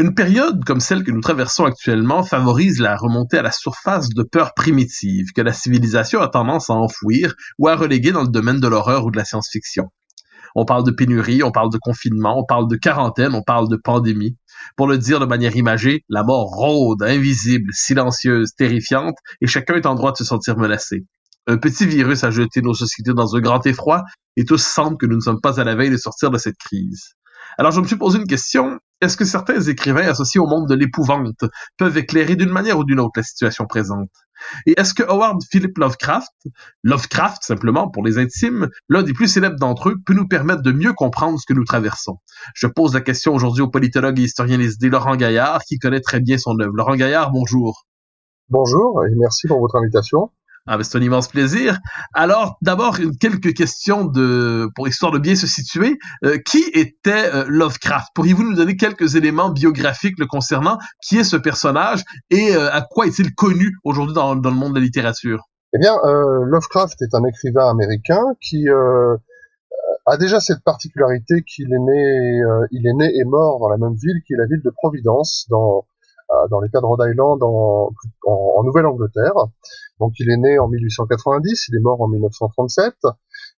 Une période comme celle que nous traversons actuellement favorise la remontée à la surface de peurs primitives que la civilisation a tendance à enfouir ou à reléguer dans le domaine de l'horreur ou de la science-fiction. On parle de pénurie, on parle de confinement, on parle de quarantaine, on parle de pandémie. Pour le dire de manière imagée, la mort rôde, invisible, silencieuse, terrifiante, et chacun est en droit de se sentir menacé. Un petit virus a jeté nos sociétés dans un grand effroi, et tous sentent que nous ne sommes pas à la veille de sortir de cette crise. Alors je me suis posé une question, est-ce que certains écrivains associés au monde de l'épouvante peuvent éclairer d'une manière ou d'une autre la situation présente? Et est-ce que Howard Philip Lovecraft, Lovecraft simplement pour les intimes, l'un des plus célèbres d'entre eux, peut nous permettre de mieux comprendre ce que nous traversons? Je pose la question aujourd'hui au politologue et historien des idées Laurent Gaillard, qui connaît très bien son œuvre. Laurent Gaillard, bonjour. Bonjour et merci pour votre invitation. Ah, c'est un immense plaisir. Alors, d'abord, quelques questions de, pour histoire de bien se situer. Euh, qui était euh, Lovecraft? Pourriez-vous nous donner quelques éléments biographiques le concernant? Qui est ce personnage? Et euh, à quoi est-il connu aujourd'hui dans, le monde de la littérature? Eh bien, Lovecraft est un écrivain américain qui a déjà cette particularité qu'il est né, est né et mort dans la même ville qui est la ville de Providence, dans dans l'État de Rhode Island, en, en, en Nouvelle-Angleterre. Donc il est né en 1890, il est mort en 1937.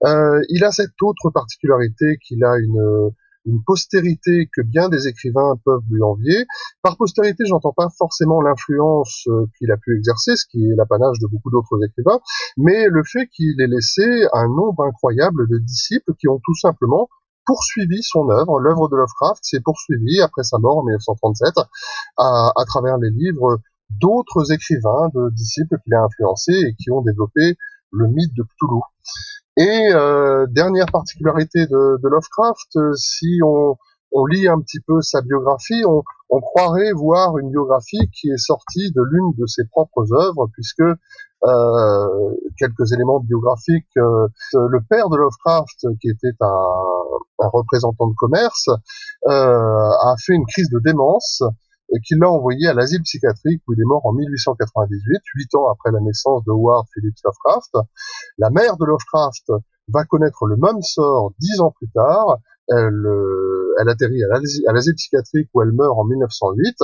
Euh, il a cette autre particularité qu'il a une, une postérité que bien des écrivains peuvent lui envier. Par postérité, j'entends pas forcément l'influence euh, qu'il a pu exercer, ce qui est l'apanage de beaucoup d'autres écrivains, mais le fait qu'il ait laissé un nombre incroyable de disciples qui ont tout simplement poursuivi son œuvre. L'œuvre de Lovecraft s'est poursuivie après sa mort en 1937 à, travers les livres d'autres écrivains, de disciples qu'il a influencés et qui ont développé le mythe de Cthulhu. Et euh, dernière particularité de, de Lovecraft, euh, si on, on, lit un petit peu sa biographie, on, on, croirait voir une biographie qui est sortie de l'une de ses propres œuvres, puisque euh, quelques éléments biographiques, euh, le père de Lovecraft, qui était un, un représentant de commerce, euh, a fait une crise de démence qui l'a envoyé à l'asile psychiatrique où il est mort en 1898, huit ans après la naissance de Howard Phillips Lovecraft. La mère de Lovecraft va connaître le même sort dix ans plus tard. Elle, euh, elle atterrit à l'asile psychiatrique où elle meurt en 1908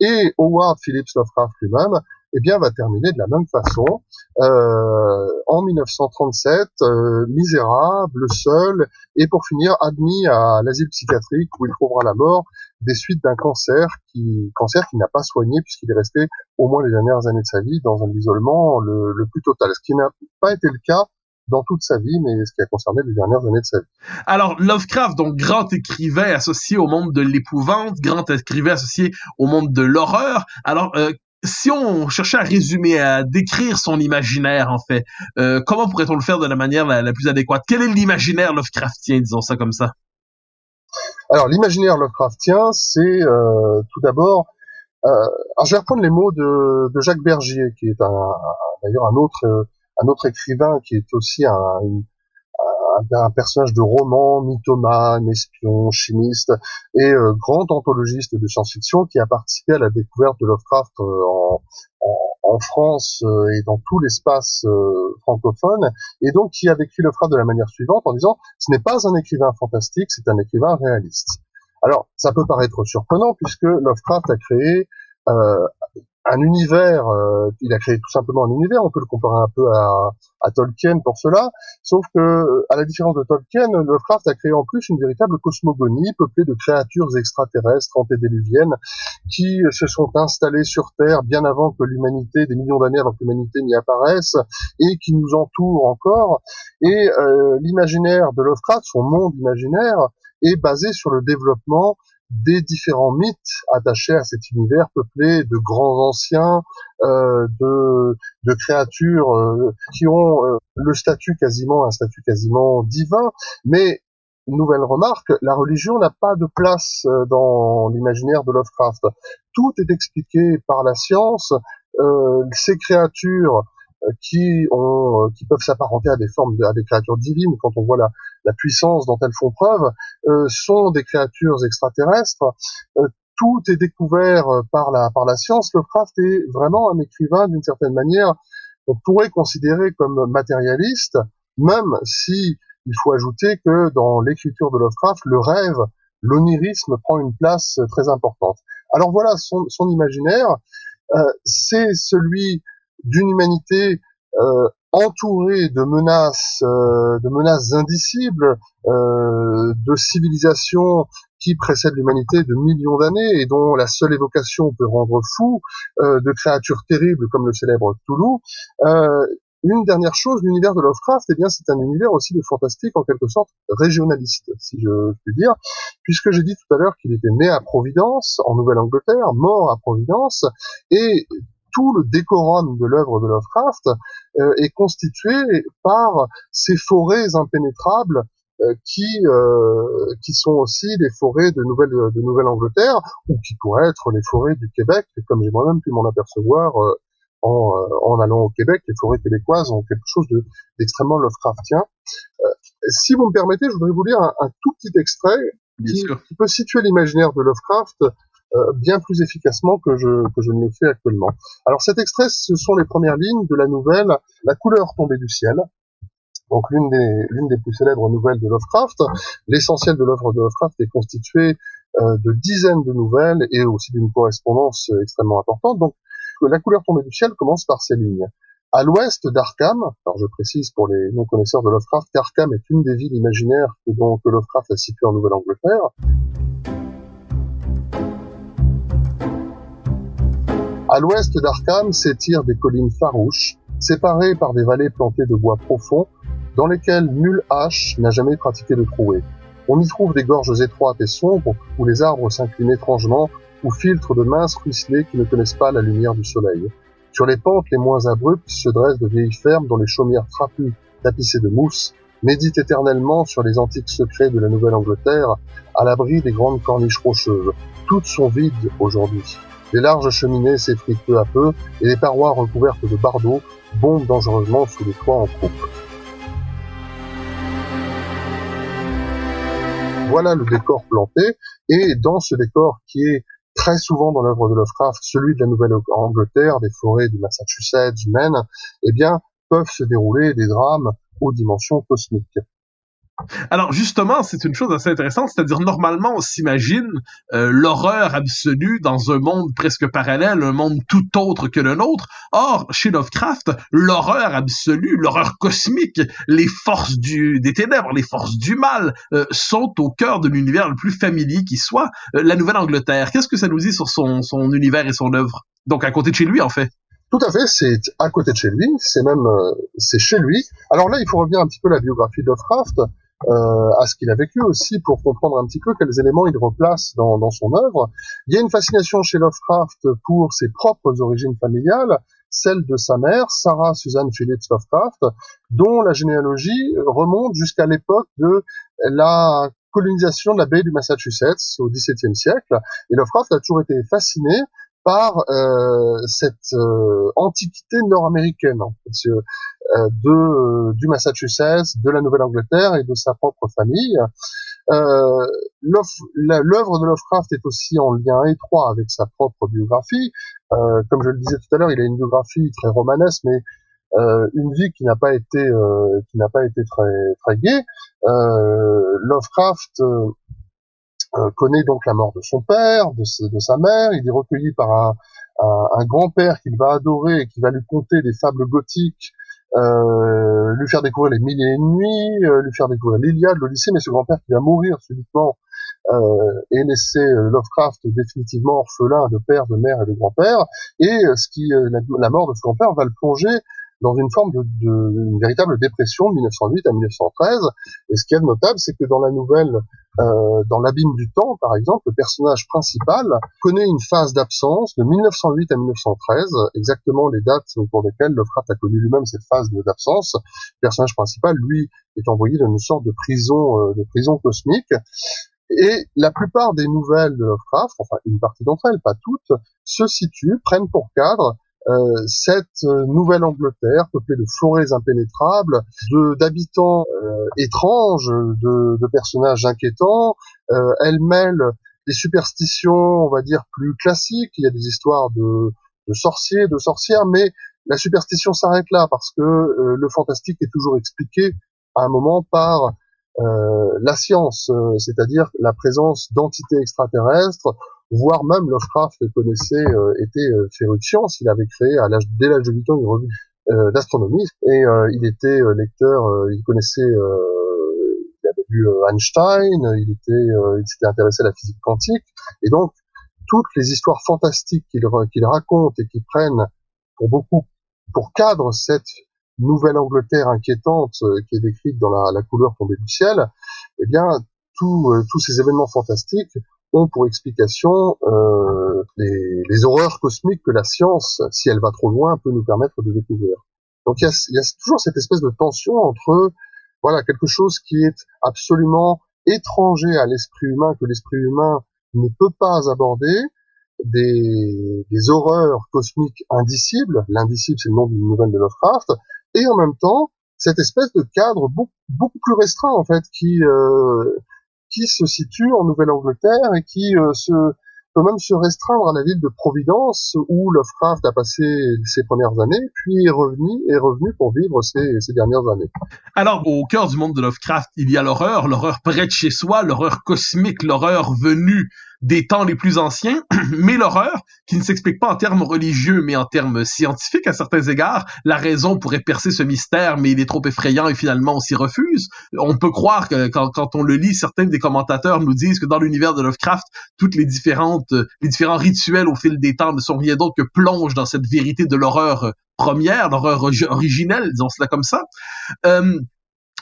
et Howard Phillips Lovecraft lui-même eh bien, va terminer de la même façon. Euh, en 1937, euh, misérable, seul, et pour finir admis à l'asile psychiatrique où il trouvera la mort des suites d'un cancer qui cancer qui n'a pas soigné puisqu'il est resté au moins les dernières années de sa vie dans un isolement le, le plus total, ce qui n'a pas été le cas dans toute sa vie, mais ce qui a concerné les dernières années de sa vie. Alors, Lovecraft, donc grand écrivain associé au monde de l'épouvante, grand écrivain associé au monde de l'horreur. Alors, euh, si on cherchait à résumer, à décrire son imaginaire, en fait, euh, comment pourrait-on le faire de la manière la, plus adéquate? Quel est l'imaginaire Lovecraftien, disons ça comme ça? Alors, l'imaginaire Lovecraftien, c'est euh, tout d'abord... Euh, alors, je vais reprendre les mots de, de Jacques Bergier, qui est d'ailleurs un autre, un autre écrivain qui est aussi un, un, personnage de roman, mythomane, espion, chimiste et euh, grand anthologiste de science-fiction qui a participé à la découverte de Lovecraft euh, en, en, France euh, et dans tout l'espace francophone et donc qui a décrit Lovecraft de la manière suivante en disant ce n'est pas un écrivain fantastique, c'est un écrivain réaliste. Alors ça peut paraître surprenant puisque Lovecraft a créé un univers, euh, il a créé tout simplement un univers, on peut le comparer un peu à, Tolkien pour cela, sauf que, à la différence de Tolkien, Lovecraft a créé en plus une véritable cosmogonie peuplée de créatures extraterrestres antédiluviennes qui se sont installées sur Terre bien avant que l'humanité, des millions d'années avant que l'humanité n'y apparaisse, et qui nous entourent encore. Et euh, l'imaginaire de Lovecraft, son monde imaginaire, est basé sur le développement des différents mythes attachés à cet univers peuplé de grands anciens, euh, de, de, créatures euh, qui ont euh, le statut quasiment un statut quasiment divin, mais nouvelle remarque, la religion n'a pas de place euh, dans l'imaginaire de Lovecraft. Tout est expliqué par la science. ces créatures qui ont, qui peuvent s'apparenter à des formes, à des créatures divines quand on voit la, la puissance dont elles font preuve, euh, sont des créatures extraterrestres. Euh, tout est découvert par la par la science. Lovecraft est vraiment un écrivain d'une certaine manière. On pourrait considérer comme matérialiste, même si il faut ajouter que dans l'écriture de Lovecraft, le rêve, l'onirisme prend une place très importante. Alors voilà, son, imaginaire, euh, c'est celui d'une humanité entourée de menaces, euh, de menaces indicibles, euh, de civilisations qui précèdent l'humanité de millions d'années et dont la seule évocation peut rendre fou, de créatures terribles comme le célèbre Toulouse. une dernière chose, l'univers de Lovecraft, eh bien, c'est un univers aussi de fantastique, en quelque sorte régionaliste, si je puis dire, puisque j'ai dit tout à l'heure qu'il était né à Providence, en Nouvelle-Angleterre, mort à Providence, et tout le décorum de l'œuvre de Lovecraft euh, est constitué par ces forêts impénétrables euh, qui euh, qui sont aussi les forêts de Nouvelle de Nouvelle-Angleterre ou qui pourraient être les forêts du Québec. Comme j'ai moi-même pu m'en apercevoir en, en, allant au Québec les forêts québécoises ont quelque chose d'extrêmement Lovecraftien. Si vous me permettez je voudrais vous lire un, tout petit extrait qui, qui, peut situer l'imaginaire de Lovecraft euh, bien plus efficacement que je, que je ne le fais actuellement. Alors cet extrait, ce sont les premières lignes de la nouvelle La couleur tombée du ciel, donc l'une des, l'une des plus célèbres nouvelles de Lovecraft. L'essentiel de l'œuvre de Lovecraft est constitué euh, de dizaines de nouvelles et aussi d'une correspondance extrêmement importante. Donc la couleur tombée du ciel commence par ces lignes. À l'ouest d'Arkham, alors je précise pour les non-connaisseurs de Lovecraft qu'Arkham est une des villes imaginaires que, Lovecraft a situées en Nouvelle-Angleterre, À l'ouest d'Arkham s'étirent des collines farouches, séparées par des vallées plantées de bois profonds, dans lesquelles nulle hache n'a jamais pratiqué de trouée. On y trouve des gorges étroites et sombres, où les arbres s'inclinent étrangement, ou filtrent de minces ruisselets qui ne connaissent pas la lumière du soleil. Sur les pentes les moins abruptes se dressent de vieilles fermes dont les chaumières trapues, tapissées de mousse, méditent éternellement sur les antiques secrets de la Nouvelle-Angleterre, à l'abri des grandes corniches rocheuses. Toutes sont vides aujourd'hui. Les larges cheminées s'effritent peu à peu et les parois recouvertes de bardeaux bombent dangereusement sous les toits en croupe. Voilà le décor planté et dans ce décor qui est très souvent dans l'œuvre de Lovecraft, celui de la Nouvelle-Angleterre, des forêts du Massachusetts, du Maine, eh bien, peuvent se dérouler des drames aux dimensions cosmiques. Alors justement, c'est une chose assez intéressante, c'est-à-dire normalement on s'imagine euh, l'horreur absolue dans un monde presque parallèle, un monde tout autre que le nôtre. Or, chez Lovecraft, l'horreur absolue, l'horreur cosmique, les forces du, des ténèbres, les forces du mal euh, sont au cœur de l'univers le plus familier qui soit, euh, la Nouvelle-Angleterre. Qu'est-ce que ça nous dit sur son, son univers et son œuvre? Donc à côté de chez lui en fait. Tout à fait, c'est à côté de chez lui, c'est même c'est chez lui. Alors là, il faut revenir un petit peu à la biographie de Lovecraft euh, à ce qu'il a vécu aussi pour comprendre un petit peu quels éléments il replace dans, dans son œuvre. Il y a une fascination chez Lovecraft pour ses propres origines familiales, celle de sa mère, Sarah Suzanne Phillips Lovecraft, dont la généalogie remonte jusqu'à l'époque de la colonisation de la baie du Massachusetts au XVIIe siècle. Et Lovecraft a toujours été fasciné par euh, cette euh, antiquité nord-américaine euh, de du Massachusetts, de la Nouvelle-Angleterre et de sa propre famille. L'œuvre de Lovecraft est aussi en lien étroit avec sa propre biographie. comme je le disais tout à l'heure, il a une biographie très romanesque, mais une vie qui n'a pas été qui n'a pas été très très gaie. Lovecraft euh, connaît donc la mort de son père, de, sa mère. Il est recueilli par un, grand-père qu'il va adorer et qui va lui conter des fables gothiques, euh, lui faire découvrir les mille et une nuits, euh, lui faire découvrir l'Iliade, l'Odyssée, mais ce grand-père qui va mourir subitement et laisser euh, Lovecraft définitivement orphelin de père, de mère et de grand-père, et ce qui la, la, mort de ce grand-père va le plonger dans une forme de, de une véritable dépression de 1908 à 1913. Et ce qui est notable, c'est que dans la nouvelle, euh, dans l'abîme du temps, par exemple, le personnage principal connaît une phase d'absence de 1908 à 1913, exactement les dates au cours desquelles Lovecraft a connu lui-même cette phase d'absence. Le personnage principal, lui, est envoyé dans une sorte de prison, euh, de prison cosmique. Et la plupart des nouvelles de Lovecraft, enfin une partie d'entre elles, pas toutes, se situent, prennent pour cadre euh, cette euh, Nouvelle-Angleterre peuplée de forêts impénétrables, d'habitants euh, étranges, de, personnages inquiétants. elle mêle des superstitions, on va dire plus classiques. Il y a des histoires de, de sorciers, de sorcières, mais la superstition s'arrête là parce que le fantastique est toujours expliqué à un moment par la science, c'est-à-dire la présence d'entités extraterrestres voire même Lovecraft connaissait, euh, était euh, féru de science. Il avait créé à l'âge, dès l'âge de 8 ans une revue euh, d'astronomie et il était lecteur, il connaissait, il avait lu Einstein, il était, il s'était intéressé à la physique quantique et donc toutes les histoires fantastiques qu'il qu'il raconte et qui prennent pour beaucoup pour cadre cette Nouvelle-Angleterre inquiétante qui est décrite dans la, la couleur tombée du ciel, eh bien, tous tous ces événements fantastiques ont pour explication euh, les, horreurs cosmiques que la science, si elle va trop loin, peut nous permettre de découvrir. Donc il y a, toujours cette espèce de tension entre voilà quelque chose qui est absolument étranger à l'esprit humain que l'esprit humain ne peut pas aborder, des, des horreurs cosmiques indicibles, l'indicible c'est le nom d'une nouvelle de Lovecraft, et en même temps cette espèce de cadre beaucoup, beaucoup plus restreint en fait qui euh, qui se situe en Nouvelle-Angleterre et qui euh, peut même se restreindre à la ville de Providence où Lovecraft a passé ses premières années, puis est revenu, est revenu pour vivre ses dernières années. Alors, au cœur du monde de Lovecraft, il y a l'horreur, l'horreur près de chez soi, l'horreur cosmique, l'horreur venue des temps les plus anciens, mais l'horreur, qui ne s'explique pas en termes religieux, mais en termes scientifiques à certains égards, la raison pourrait percer ce mystère, mais il est trop effrayant et finalement on s'y refuse. On peut croire que quand, quand on le lit, certains des commentateurs nous disent que dans l'univers de Lovecraft, toutes les différentes, les différents rituels au fil des temps ne sont rien d'autre que plongent dans cette vérité de l'horreur première, l'horreur originelle, disons cela comme ça. Euh,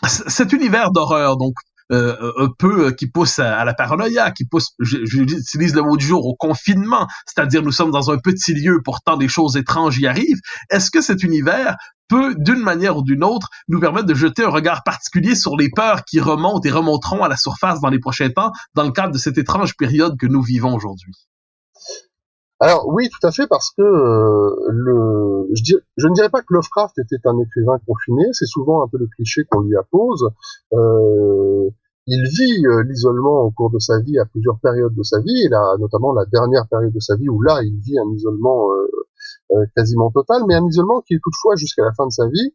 cet univers d'horreur, donc euh, un peu euh, qui pousse à, la paranoïa, qui pousse, j'utilise le mot du jour, au confinement, c'est-à-dire nous sommes dans un petit lieu, pourtant des choses étranges y arrivent. Est-ce que cet univers peut, d'une manière ou d'une autre, nous permettre de jeter un regard particulier sur les peurs qui remontent et remonteront à la surface dans les prochains temps, dans le cadre de cette étrange période que nous vivons aujourd'hui? Alors oui, tout à fait, parce que euh, le, je, je, ne dirais pas que Lovecraft était un écrivain confiné, c'est souvent un peu le cliché qu'on lui appose. Euh, il vit euh, l'isolement au cours de sa vie à plusieurs périodes de sa vie, et là, notamment la dernière période de sa vie où là, il vit un isolement quasiment total, mais un isolement qui est toutefois jusqu'à la fin de sa vie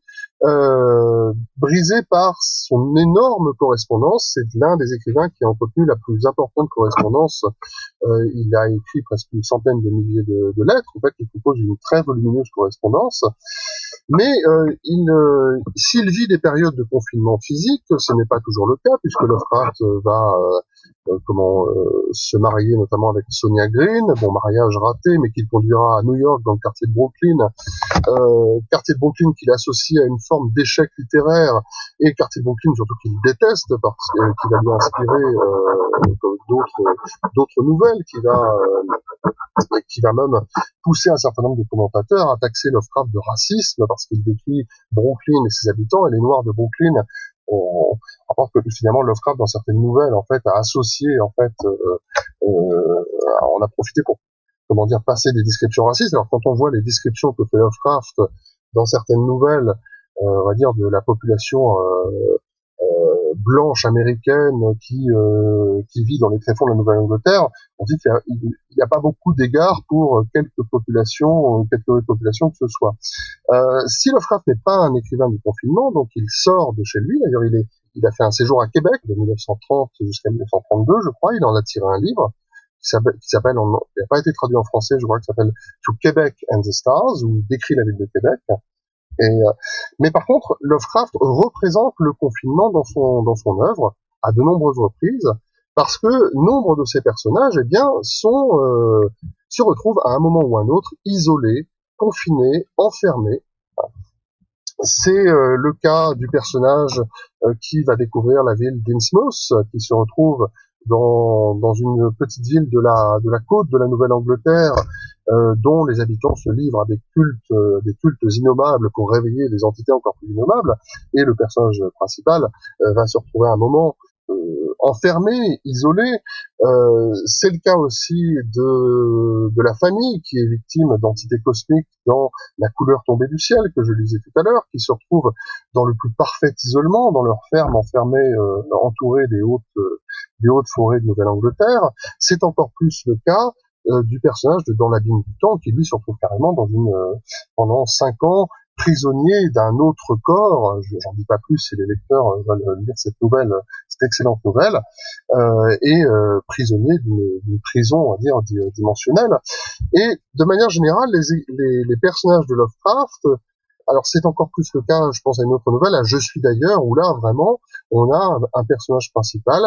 brisé par son énorme correspondance. C'est l'un des écrivains qui a entretenu la plus importante correspondance. il a écrit presque une centaine de milliers de, de lettres, en fait, qui composent une très volumineuse correspondance. Mais euh, il, euh, s'il vit des périodes de confinement physique, ce n'est pas toujours le cas, puisque Lovecraft va euh, comment se marier notamment avec Sonia Green, bon mariage raté, mais qui le conduira à New York dans le quartier de Brooklyn, quartier de Brooklyn qu'il associe à une forme d'échec littéraire, et quartier de Brooklyn surtout qu'il déteste parce qu'il va lui inspirer d'autres d'autres nouvelles, qui va qui va même pousser un certain nombre de commentateurs à taxer Lovecraft de racisme parce qu'il décrit Brooklyn et ses habitants et les Noirs de Brooklyn. On, pense que finalement Lovecraft dans certaines nouvelles en fait a associé en fait, euh, euh, on a profité pour comment dire passer des descriptions racistes. Alors quand on voit les descriptions que fait Lovecraft dans certaines nouvelles, euh, on va dire de la population blanche américaine qui euh, qui vit dans les tréfonds de la Nouvelle-Angleterre, on dit qu'il n'y a, pas beaucoup d'égards pour quelques populations, quelques populations que ce soit. Euh, si Lovecraft n'est pas un écrivain du confinement, donc il sort de chez lui. D'ailleurs, il il a fait un séjour à Québec de 1930 jusqu'à 1932, je crois. Il en a tiré un livre qui s'appelle, il n'a pas été traduit en français, je crois, qui s'appelle To Quebec and the Stars, ou décrit la ville de Québec. Et, euh, mais par contre, Lovecraft représente le confinement dans son dans œuvre à de nombreuses reprises, parce que nombre de ces personnages, eh bien, euh, se retrouvent à un moment ou un autre isolés, confinés, enfermés. C'est euh, le cas du personnage qui va découvrir la ville d'Innsmouth, qui se retrouve dans, une petite ville de la, de la côte de la Nouvelle-Angleterre, euh, dont les habitants se livrent à des cultes, euh, des cultes innommables pour réveiller des entités encore plus innommables. Et le personnage principal euh, va se retrouver à un moment enfermé, isolé. Euh, c'est le cas aussi de, de la famille qui est victime d'entités cosmiques dans La couleur tombée du ciel que je lisais tout à l'heure, qui se retrouve dans le plus parfait isolement, dans leur ferme enfermée, euh, entourée des hautes, des hautes forêts de Nouvelle-Angleterre. C'est encore plus le cas du personnage de Dans l'abîme du temps, qui lui se retrouve carrément dans une pendant cinq ans prisonnier d'un autre corps. J'en dis pas plus si les lecteurs veulent lire cette nouvelle, cette excellente nouvelle, euh, et euh, prisonnier d'une prison, on va dire, dimensionnelle. Et de manière générale, les, les, les personnages de Lovecraft, alors c'est encore plus le cas, je pense à une autre nouvelle, à Je suis d'ailleurs, où là vraiment on a un personnage principal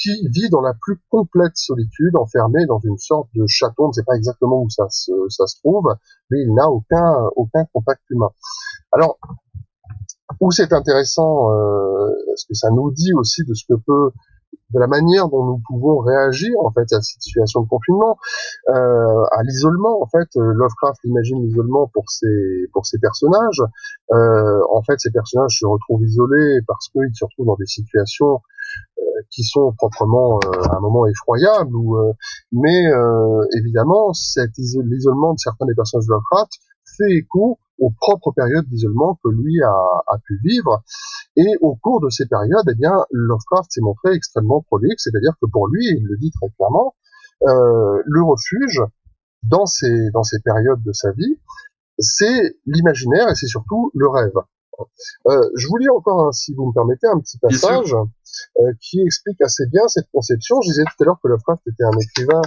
qui vit dans la plus complète solitude, enfermé dans une sorte de château. On ne sait pas exactement où ça se, ça se trouve, mais il n'a aucun, aucun contact humain. Alors, où c'est intéressant, euh, ce que ça nous dit aussi de ce que peut de la manière dont nous pouvons réagir en fait à la situation de confinement, euh, à l'isolement. En fait, Lovecraft imagine l'isolement pour ses pour ses personnages. Euh, en fait, ces personnages se retrouvent isolés parce qu'ils se retrouvent dans des situations qui sont proprement euh, à un moment effroyable. Ou, euh, mais euh, évidemment, cet l'isolement de certains des personnages de Lovecraft fait écho aux propres périodes d'isolement que lui a, a, pu vivre. Et au cours de ces périodes, eh bien, Lovecraft s'est montré extrêmement prolixe, c'est-à-dire que pour lui, il le dit très clairement, euh, le refuge dans ces dans ces périodes de sa vie, c'est l'imaginaire et c'est surtout le rêve. Euh, je vous lis encore, si vous me permettez, un petit passage euh, qui explique assez bien cette conception. Je disais tout à l'heure que Lovecraft était un écrivain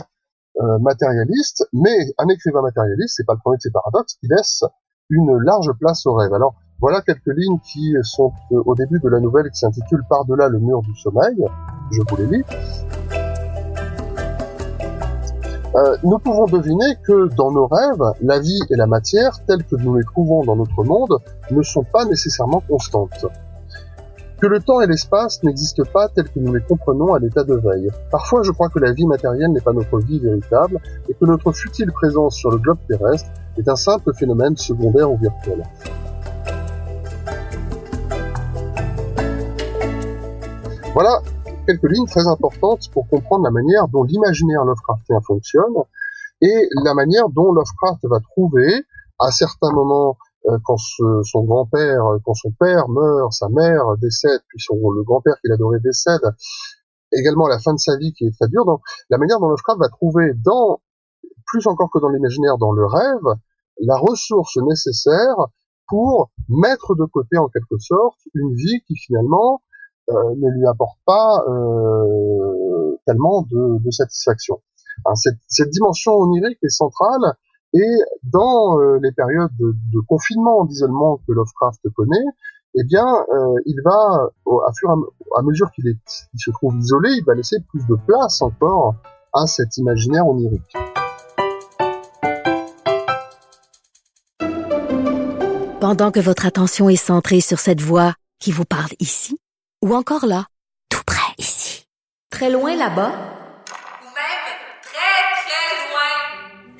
euh, matérialiste, mais un écrivain matérialiste, c'est pas le premier de ses paradoxes, qui laisse une large place au rêve. Alors, voilà quelques lignes qui sont au début de la nouvelle qui s'intitule Par-delà le mur du sommeil. Je vous les lis. Euh, nous pouvons deviner que dans nos rêves, la vie et la matière, telles que nous les trouvons dans notre monde, ne sont pas nécessairement constantes. Que le temps et l'espace n'existent pas tels que nous les comprenons à l'état de veille. Parfois, je crois que la vie matérielle n'est pas notre vie véritable et que notre futile présence sur le globe terrestre est un simple phénomène secondaire ou virtuel. Voilà quelques lignes très importantes pour comprendre la manière dont l'imaginaire Lovecraftien fonctionne et la manière dont Lovecraft va trouver, à certains moments, euh, quand son grand-père, quand son père meurt, sa mère décède, puis son, le grand-père qu'il adorait décède, également la fin de sa vie qui est très dure, donc la manière dont Lovecraft va trouver dans, plus encore que dans l'imaginaire, dans le rêve, la ressource nécessaire pour mettre de côté en quelque sorte une vie qui finalement euh, ne lui apporte pas euh, tellement de, de satisfaction. cette, cette, dimension onirique est centrale et dans euh, les périodes de, confinement, d'isolement que Lovecraft connaît, eh bien, euh, il va, à mesure qu'il se trouve isolé, il va laisser plus de place encore à cet imaginaire onirique. Pendant que votre attention est centrée sur cette voix qui vous parle ici, ou encore là, tout près ici. Très loin là-bas. Ou même très, très loin.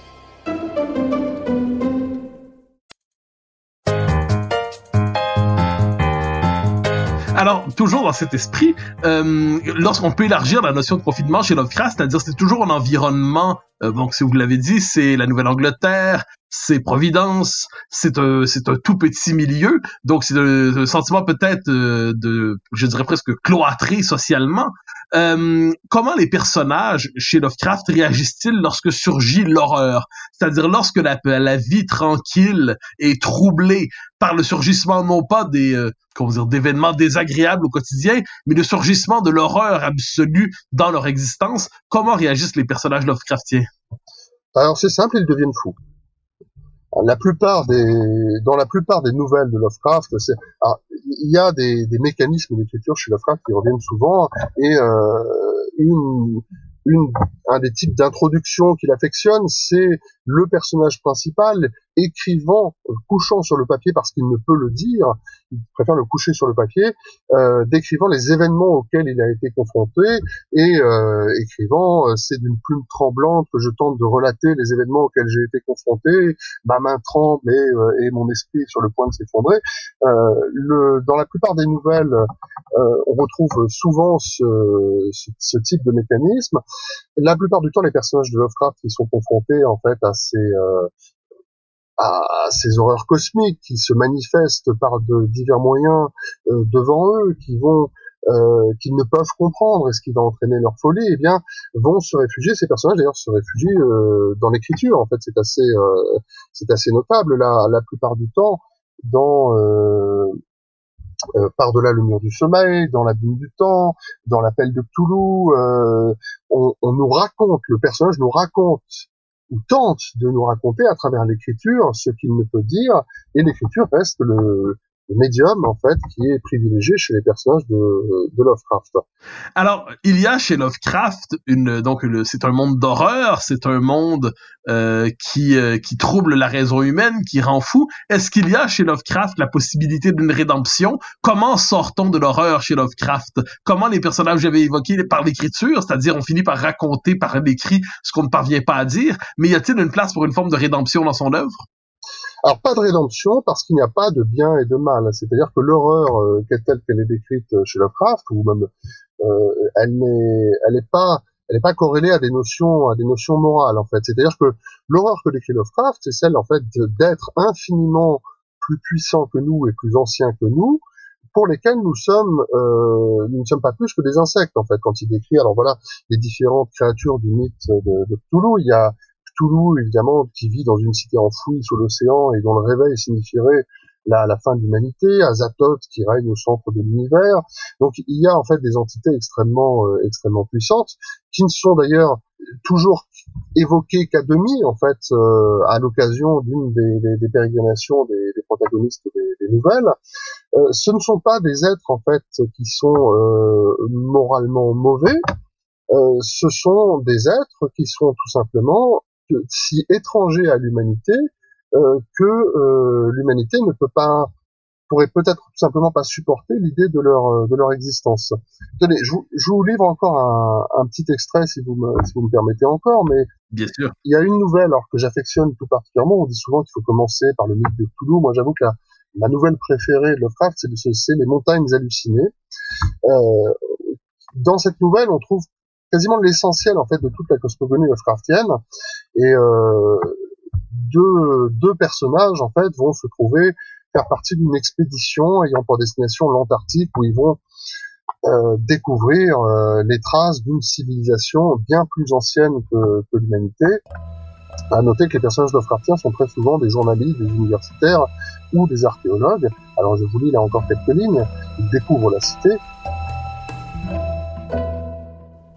Toujours dans cet esprit, euh, lorsqu'on peut élargir la notion de confinement chez Lovecraft, c'est-à-dire c'est toujours un environnement, euh, donc si vous l'avez dit, c'est la Nouvelle-Angleterre, c'est Providence, c'est un, c'est un tout petit milieu, donc c'est un, sentiment peut-être euh, de, je dirais presque cloîtré socialement. Euh, comment les personnages chez Lovecraft réagissent-ils lorsque surgit l'horreur? C'est-à-dire lorsque la, la, vie tranquille est troublée par le surgissement non pas des euh, comment dire d'événements désagréables au quotidien, mais le surgissement de l'horreur absolue dans leur existence. Comment réagissent les personnages Lovecraftiens? Alors c'est simple, ils deviennent fous la plupart des, dans la plupart des nouvelles de Lovecraft, il y a des, des mécanismes d'écriture chez Lovecraft qui reviennent souvent, et euh, une, une, un des types d'introduction qu'il affectionne, c'est le personnage principal écrivant, couchant sur le papier parce qu'il ne peut le dire, il préfère le coucher sur le papier, euh, décrivant les événements auxquels il a été confronté et euh, écrivant euh, c'est d'une plume tremblante que je tente de relater les événements auxquels j'ai été confronté, ma main tremble et, euh, et mon esprit sur le point de s'effondrer. Euh, dans la plupart des nouvelles, on retrouve souvent ce, ce, ce, type de mécanisme. La plupart du temps, les personnages de Lovecraft qui sont confrontés en fait à ces à ces horreurs cosmiques qui se manifestent par de divers moyens euh, devant eux, qui vont euh, qu'ils ne peuvent comprendre et ce qui va entraîner leur folie, eh bien, vont se réfugier. Ces personnages, d'ailleurs, se réfugient euh, dans l'écriture. En fait, c'est assez, euh, c'est assez notable. La plupart du temps, dans par-delà le mur du sommeil, dans l'abîme du temps, dans l'appel de Cthulhu, on, nous raconte, le personnage nous raconte ou tente de nous raconter à travers l'écriture ce qu'il ne peut dire, et l'écriture reste le, médium en fait qui est privilégié chez les personnages de, de Lovecraft. Alors il y a chez Lovecraft une donc c'est un monde d'horreur, c'est un monde euh, qui euh, qui trouble la raison humaine, qui rend fou. Est-ce qu'il y a chez Lovecraft la possibilité d'une rédemption? Comment sort-on de l'horreur chez Lovecraft? Comment les personnages que j'avais évoqués par l'écriture, c'est-à-dire on finit par raconter par l'écrit ce qu'on ne parvient pas à dire, mais y a-t-il une place pour une forme de rédemption dans son œuvre? Alors pas de rédemption parce qu'il n'y a pas de bien et de mal. C'est-à-dire que l'horreur euh, telle qu'elle est décrite chez Lovecraft, ou même euh, elle n'est, elle pas, elle n'est pas corrélée à des notions, à des notions morales en fait. C'est-à-dire que l'horreur que décrit Lovecraft, c'est celle en fait d'être infiniment plus puissant que nous et plus ancien que nous, pour lesquels nous sommes, euh, nous ne sommes pas plus que des insectes en fait. Quand il décrit, alors voilà, les différentes créatures du mythe de, de il y a Cthulhu, évidemment, qui vit dans une cité enfouie sous l'océan et dont le réveil signifierait la, fin de l'humanité, Azathoth qui règne au centre de l'univers. Donc il y a en fait des entités extrêmement euh, extrêmement puissantes qui ne sont d'ailleurs toujours évoquées qu'à demi en fait euh, à l'occasion d'une des, des, des, pérégrinations des, des protagonistes des, nouvelles. Euh, ce ne sont pas des êtres en fait qui sont moralement mauvais. ce sont des êtres qui sont tout simplement si étranger à l'humanité euh, que euh, l'humanité ne peut pas pourrait peut-être tout simplement pas supporter l'idée de leur euh, de leur existence. Tenez, je, je vous livre encore un, un, petit extrait si vous me si vous me permettez encore, mais bien sûr. Il y a une nouvelle alors que j'affectionne tout particulièrement. On dit souvent qu'il faut commencer par le mythe de Cthulhu. Moi, j'avoue que la, ma nouvelle préférée de Lovecraft, c'est c'est les montagnes hallucinées. Euh, dans cette nouvelle, on trouve quasiment l'essentiel en fait de toute la cosmogonie Lovecraftienne et euh, deux, deux personnages en fait vont se trouver faire partie d'une expédition ayant pour destination l'Antarctique où ils vont euh, découvrir euh, les traces d'une civilisation bien plus ancienne que, que l'humanité. À noter que les personnages Lovecraftiens sont très souvent des journalistes, des universitaires ou des archéologues. Alors je vous lis là encore quelques lignes. Ils découvrent la cité,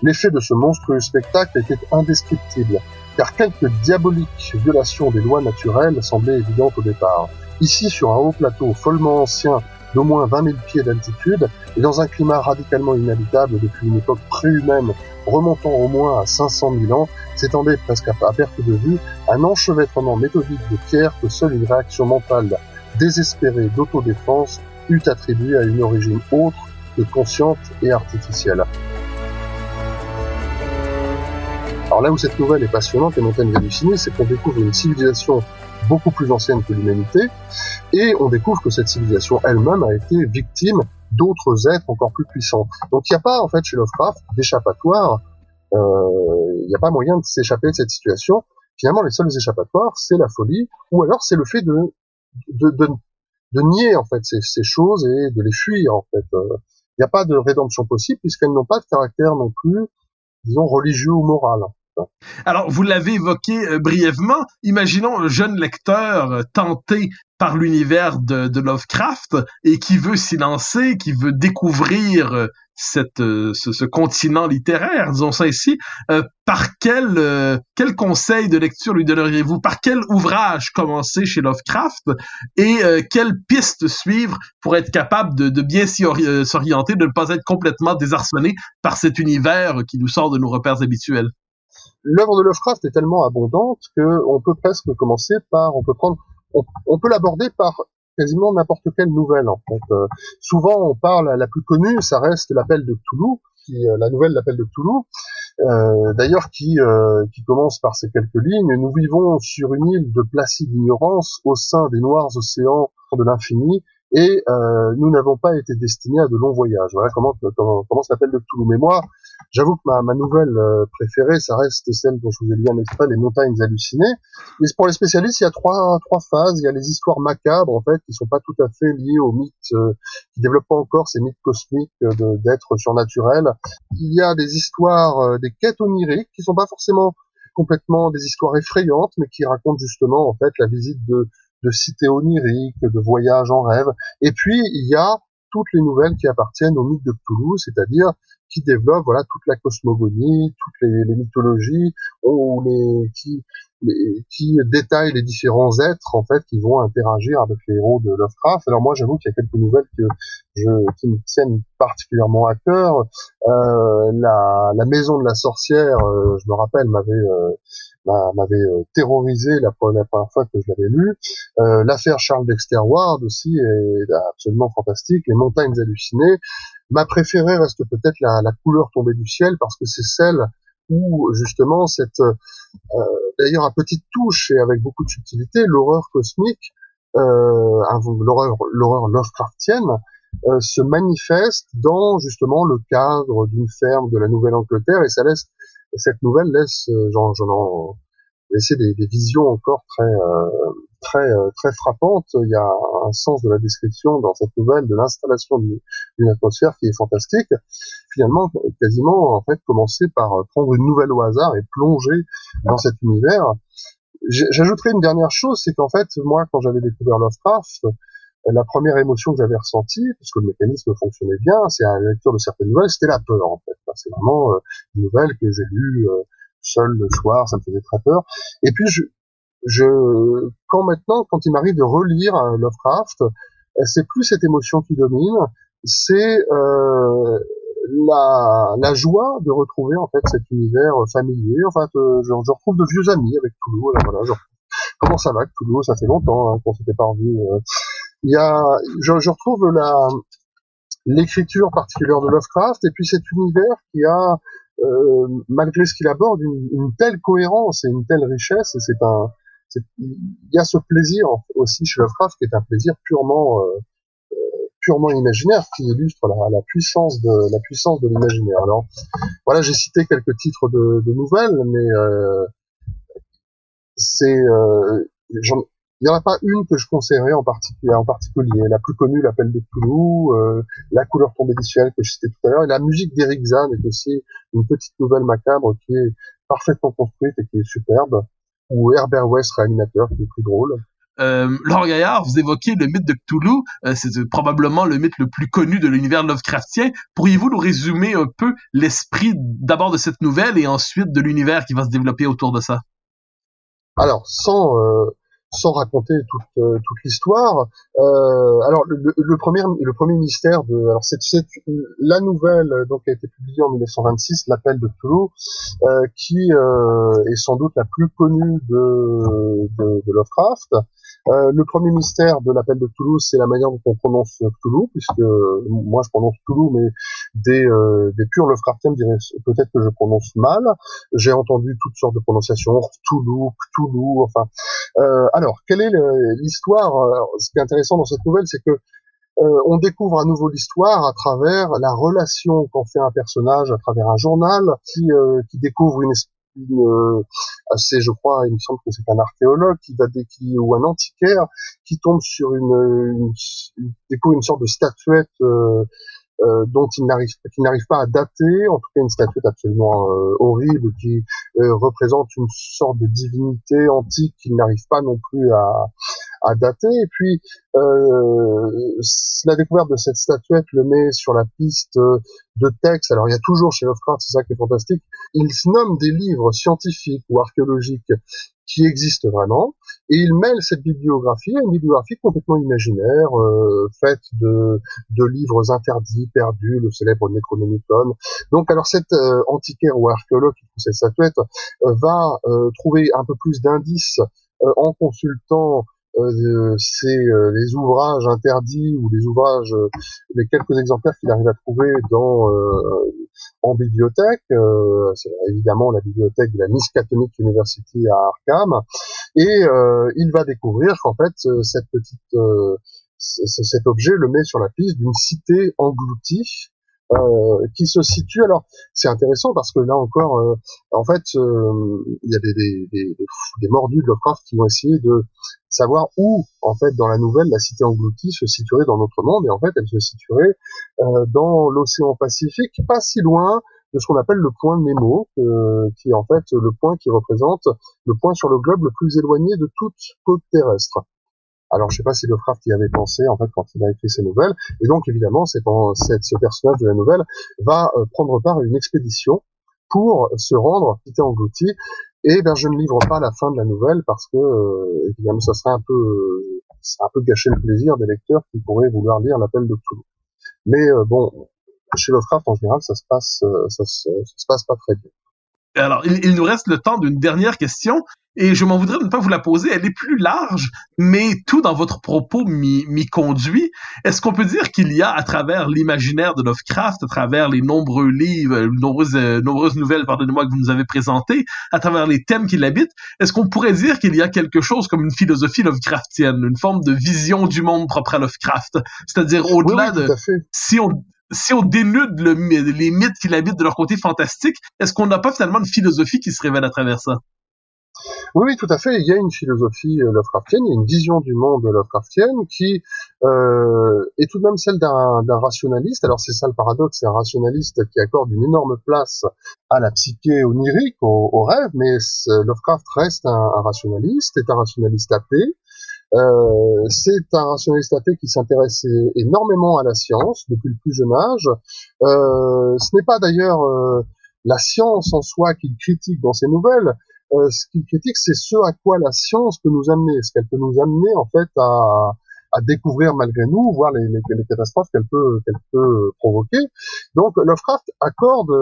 L'effet de ce monstrueux spectacle était indescriptible, car quelques diaboliques violations des lois naturelles semblaient évidentes au départ. Ici, sur un haut plateau follement ancien d'au moins 20 000 pieds d'altitude, et dans un climat radicalement inhabitable depuis une époque préhumaine remontant au moins à 500 000 ans, s'étendait presque à perte de vue un enchevêtrement méthodique de pierres que seule une réaction mentale désespérée d'autodéfense eût attribué à une origine autre que consciente et artificielle. Alors là où cette nouvelle est passionnante, Les montagnes hallucinées, c'est qu'on découvre une civilisation beaucoup plus ancienne que l'humanité, et on découvre que cette civilisation elle-même a été victime d'autres êtres encore plus puissants. Donc il n'y a pas en fait chez Lovecraft d'échappatoire, euh, il n'y a pas moyen de s'échapper de cette situation. Finalement, les seuls échappatoires, c'est la folie, ou alors c'est le fait de, de, de, nier en fait ces, ces, choses et de les fuir en fait. Euh, il n'y a pas de rédemption possible puisqu'elles n'ont pas de caractère non plus, disons, religieux ou moral. Alors, vous l'avez évoqué euh, brièvement. Imaginons un jeune lecteur euh, tenté par l'univers de, Lovecraft et qui veut s'y lancer, qui veut découvrir euh, ce, continent littéraire, disons ça ici. par quel, conseil de lecture lui donneriez-vous? Par quel ouvrage commencer chez Lovecraft? Et quelle piste suivre pour être capable de bien s'orienter, de ne pas être complètement désarçonné par cet univers qui nous sort de nos repères habituels? L'œuvre de Lovecraft est tellement abondante que on peut presque commencer par, on peut prendre, on, peut l'aborder par quasiment n'importe quelle nouvelle en fait. Euh, souvent on parle, la plus connue, ça reste l'appel de Cthulhu, qui, euh, la nouvelle l'appel de Cthulhu, euh, d'ailleurs qui, qui commence par ces quelques lignes. Nous vivons sur une île de placide ignorance au sein des noirs océans de l'infini et nous n'avons pas été destinés à de longs voyages. Voilà comment, comment, comment s'appelle de Cthulhu. Mais moi, J'avoue que ma, ma nouvelle euh, préférée, ça reste celle dont je vous ai lu un extrait, Les montagnes hallucinées. Mais pour les spécialistes, il y a trois, trois phases. Il y a les histoires macabres, en fait, qui sont pas tout à fait liées aux mythes, euh, qui développent pas encore ces mythes cosmiques euh, d'êtres surnaturels. Il y a des histoires, des quêtes oniriques, qui sont pas forcément complètement des histoires effrayantes, mais qui racontent justement, en fait, la visite de, de cités oniriques, de voyages en rêve. Et puis, il y a toutes les nouvelles qui appartiennent au mythe de Cthulhu, c'est-à-dire qui développe voilà toute la cosmogonie, toutes les, mythologies, ou les qui les, qui détaille les différents êtres en fait qui vont interagir avec les héros de Lovecraft. Alors moi j'avoue qu'il y a quelques nouvelles que je qui me tiennent particulièrement à cœur. Euh, la, la maison de la sorcière, euh, je me rappelle, m'avait euh, m'avait euh, terrorisé la première, fois que je l'avais lu. Euh, l'affaire Charles Dexter Ward aussi est absolument fantastique. Les montagnes hallucinées. Ma préférée reste peut-être la, la, couleur tombée du ciel parce que c'est celle où justement cette, euh, d'ailleurs à petite touche et avec beaucoup de subtilité, l'horreur cosmique, euh, l'horreur, l'horreur Lovecraftienne, euh, se manifeste dans justement le cadre d'une ferme de la Nouvelle-Angleterre et ça laisse cette nouvelle laisse j'en, j'en des, visions encore très euh, très frappante. Il y a un sens de la description dans cette nouvelle de l'installation d'une atmosphère qui est fantastique. Finalement, quasiment en fait commencer par euh, prendre une nouvelle au hasard et plonger dans cet univers. J'ajouterai une dernière chose, c'est qu'en fait, moi, quand j'avais découvert Lovecraft, la première émotion que j'avais ressentie, puisque le mécanisme fonctionnait bien, c'est à la lecture de certaines nouvelles, c'était la peur en fait. C'est vraiment euh, une nouvelle que j'ai lue seul le soir, ça me faisait très peur. Et puis je, je, quand maintenant, quand il m'arrive de relire Lovecraft, c'est plus cette émotion qui domine, c'est euh, la, la joie de retrouver en fait cet univers familier. En fait, euh, je, je, retrouve de vieux amis avec Toulouse. Voilà, je, comment ça va, Toulouse Ça fait longtemps hein, qu'on s'était pas revu. Euh. Il y a, je, je retrouve la l'écriture particulière de Lovecraft et puis cet univers qui a euh, malgré ce qu'il aborde, une, une, telle cohérence et une telle richesse, et c'est un, il y a ce plaisir aussi chez Lovecraft qui est un plaisir purement euh, euh, purement imaginaire qui illustre la, puissance de la puissance de l'imaginaire. Alors voilà, j'ai cité quelques titres de, nouvelles, mais euh, c'est il n'y en a pas une que je conseillerais en particulier. En particulier, la plus connue, l'appel des Toulouse, la couleur tombée du ciel que je citais tout à l'heure, et la musique d'Eric Zahn est aussi une petite nouvelle macabre qui est parfaitement construite et qui est superbe ou Herbert West réanimateur qui est plus drôle. Euh, Laurent Gaillard, vous évoquez le mythe de Cthulhu, euh, c'est probablement le mythe le plus connu de l'univers Lovecraftien. Pourriez-vous nous résumer un peu l'esprit d'abord de cette nouvelle et ensuite de l'univers qui va se développer autour de ça? Alors, sans euh, sans raconter toute, euh, l'histoire. Euh, alors le, premier le premier mystère de alors c'est la nouvelle donc a été publiée en 1926 l'appel de Toulouse euh, qui euh, est sans doute la plus connue de Lovecraft euh, le premier mystère de l'appel de Toulouse, c'est la manière dont on prononce Toulouse, puisque moi je prononce Toulouse, mais des, euh, des purs Lovecraftiens diraient peut-être que je prononce mal. J'ai entendu toutes sortes de prononciations, Toulouse, Toulouse, enfin. Euh, alors, quelle est l'histoire Ce qui est intéressant dans cette nouvelle, c'est que euh, on découvre à nouveau l'histoire à travers la relation qu'en fait un personnage à travers un journal qui, euh, qui découvre une, euh, assez, je crois, il me semble que c'est un archéologue qui va qui, ou un antiquaire qui tombe sur une, une, découvre une sorte de statuette euh, euh, dont il n'arrive qui n'arrive pas à dater, en tout cas une statuette absolument euh, horrible qui représente une sorte de divinité antique qu'il n'arrive pas non plus à, à dater. Et puis la découverte de cette statuette le met sur la piste de textes. Alors il y a toujours chez Lovecraft, c'est ça qui est fantastique, il nomme des livres scientifiques ou archéologiques qui existent vraiment, et il mêle cette bibliographie à une bibliographie complètement imaginaire, euh, faite de, de livres interdits, perdus, le célèbre Necronomicon. Donc alors cet euh, antiquaire ou archéologue qui trouve cette statuette euh, va euh, trouver un peu plus d'indices en consultant euh, c'est euh, les ouvrages interdits ou les ouvrages, euh, les quelques exemplaires qu'il arrive à trouver dans en bibliothèque. c'est évidemment la bibliothèque de la Miskatonic University à Arkham, et il va découvrir qu'en fait cette petite cet objet le met sur la piste d'une cité engloutie euh, qui se situe. Alors, c'est intéressant parce que là encore, euh, en fait, euh, il y a des, des, des, des, mordus de Lovecraft qui vont essayer de savoir où, en fait, dans la nouvelle, la cité engloutie se situerait dans notre monde, et en fait, elle se situerait dans l'océan Pacifique, pas si loin de ce qu'on appelle le point Nemo, qui est en fait le point qui représente le point sur le globe le plus éloigné de toute côte terrestre. Alors je sais pas si Lovecraft y avait pensé en fait quand il a écrit ses nouvelles. Et donc évidemment, c'est ce personnage de la nouvelle va euh, prendre part à une expédition pour se rendre cité engloutie. Et ben je ne livre pas la fin de la nouvelle parce que euh, évidemment ça serait un peu un peu gâcher le plaisir des lecteurs qui pourraient vouloir lire l'appel de Cthulhu. Mais euh, bon, chez Lovecraft en général, ça se passe ça se, ça se passe pas très bien. Alors, il, nous reste le temps d'une dernière question et je m'en voudrais de ne pas vous la poser. Elle est plus large, mais tout dans votre propos m'y conduit. Est-ce qu'on peut dire qu'il y a, à travers l'imaginaire de Lovecraft, à travers les nombreux livres, nombreuses, euh, nombreuses nouvelles, pardonnez-moi, que vous nous avez présentées, à travers les thèmes qui l'habitent, est-ce qu'on pourrait dire qu'il y a quelque chose comme une philosophie Lovecraftienne, une forme de vision du monde propre à Lovecraft? C'est-à-dire au-delà de... Si on, si on dénude le, les mythes qui l'habitent de leur côté fantastique, est-ce qu'on n'a pas finalement une philosophie qui se révèle à travers ça? Oui, oui, tout à fait. Il y a une philosophie euh, Lovecraftienne, il y a une vision du monde Lovecraftienne qui euh, est tout de même celle d'un rationaliste. Alors c'est ça le paradoxe, c'est un rationaliste qui accorde une énorme place à la psyché onirique, au, au rêve, mais Lovecraft reste un, un, rationaliste, est un rationaliste athée. Euh, c'est un rationaliste athée qui s'intéresse énormément à la science depuis le plus jeune âge. Euh, ce n'est pas d'ailleurs euh, la science en soi qu'il critique dans ses nouvelles. Euh, ce qu'il critique, c'est ce à quoi la science peut nous amener, ce qu'elle peut nous amener en fait à, à découvrir malgré nous, voir les, les, les catastrophes qu'elle peut, peut provoquer. Donc Lovecraft accorde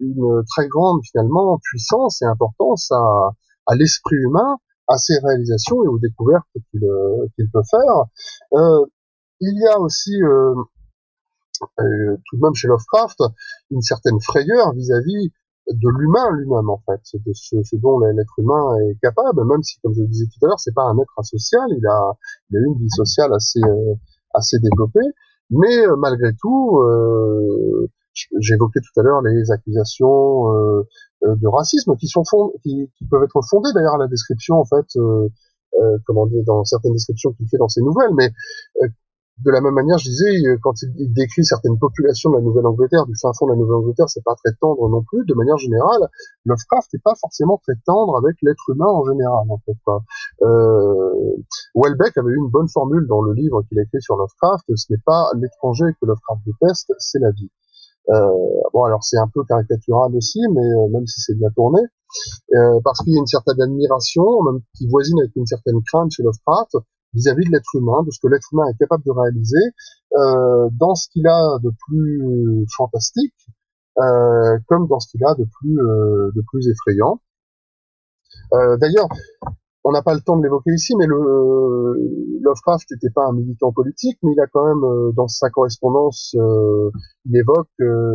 une très grande finalement puissance et importance à, à l'esprit humain à ses réalisations et aux découvertes qu'il euh, peut faire. Euh, il y a aussi euh, euh, tout de même chez Lovecraft une certaine frayeur vis-à-vis de l'humain lui-même en fait, de ce, ce dont l'être humain est capable, même si comme je le disais tout à l'heure, c'est pas un être asocial, il a, il a une vie sociale assez assez développée, mais malgré tout, j'évoquais tout à l'heure les accusations euh, euh, de racisme qui sont qui, qui, peuvent être fondées d'ailleurs à la description en fait, euh, euh comment dire, dans certaines descriptions qu'il fait dans ses nouvelles, mais de la même manière, je disais, quand il, décrit certaines populations de la Nouvelle-Angleterre, du fin fond de la Nouvelle-Angleterre, c'est pas très tendre non plus. De manière générale, Lovecraft n'est pas forcément très tendre avec l'être humain en général. En fait, quoi. Euh, Welbeck avait eu une bonne formule dans le livre qu'il a écrit sur Lovecraft. Ce n'est pas l'étranger que Lovecraft déteste, c'est la vie. Euh, bon, alors c'est un peu caricatural aussi, mais euh, même si c'est bien tourné, euh, parce qu'il y a une certaine admiration, même qui voisine avec une certaine crainte chez Lovecraft vis-à-vis de l'être humain, de ce que l'être humain est capable de réaliser dans ce qu'il a de plus fantastique, comme dans ce qu'il a de plus de plus effrayant. D'ailleurs, on n'a pas le temps de l'évoquer ici, mais le Lovecraft n'était pas un militant politique, mais il a quand même, euh, dans sa correspondance, euh, il évoque euh,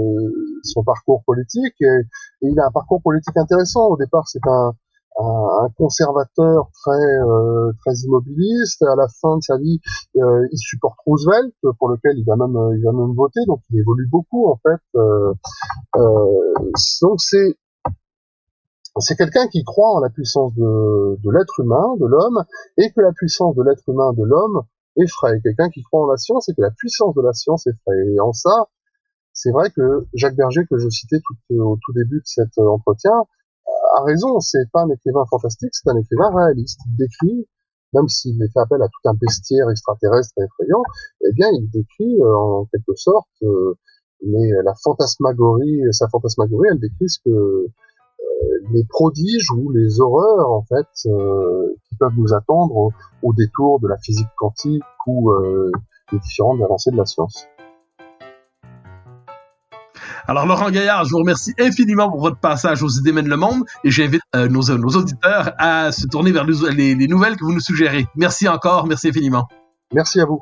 son parcours politique et, il a un parcours politique intéressant. Au départ, c'est un, un, conservateur très très immobiliste. À la fin de sa vie, il supporte Roosevelt, pour lequel il va même il va même voter. Donc, il évolue beaucoup en fait. donc, c'est c'est quelqu'un qui croit en la puissance de, l'être humain, de l'homme, et que la puissance de l'être humain, de l'homme, effraie. Quelqu'un qui croit en la science et que la puissance de la science effraie. Et en ça, c'est vrai que Jacques Berger, que je citais tout, au tout début de cet entretien, a raison. C'est pas un écrivain fantastique, c'est un écrivain réaliste. Il décrit, même s'il fait appel à tout un bestiaire extraterrestre effrayant, eh bien, il décrit en quelque sorte mais la fantasmagorie, sa fantasmagorie, elle décrit ce que les prodiges ou les horreurs en fait euh, qui peuvent nous attendre au, au, détour de la physique quantique ou euh, des différentes avancées de la science. Alors Laurent Gaillard, je vous remercie infiniment pour votre passage aux idées mènent le monde et j'invite euh, nos, nos, auditeurs à se tourner vers les, les nouvelles que vous nous suggérez. Merci encore, merci infiniment. Merci à vous.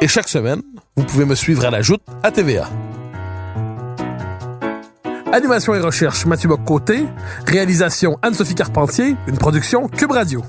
Et chaque semaine, vous pouvez me suivre à la joute à TVA. Animation et recherche Mathieu Bock-Côté. Réalisation Anne-Sophie Carpentier. Une production Cube Radio.